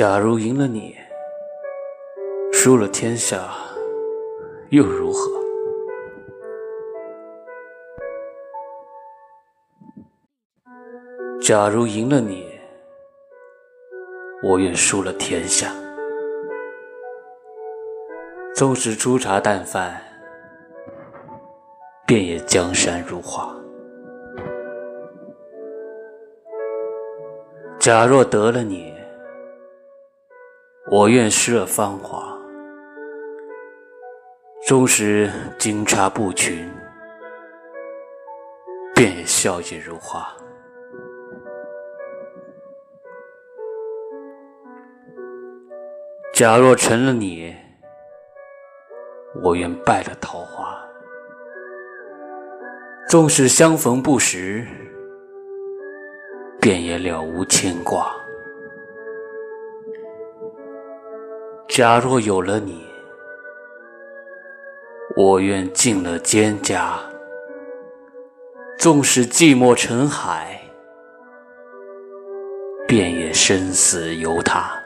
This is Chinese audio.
假如赢了你，输了天下，又如何？假如赢了你，我愿输了天下。纵使粗茶淡饭，便也江山如画。假若得了你，我愿失了芳华。纵使金钗布裙，便也笑靥如花。假若成了你，我愿败了桃花。纵使相逢不识。便也了无牵挂。假若有了你，我愿进了蒹葭，纵使寂寞成海，便也生死由他。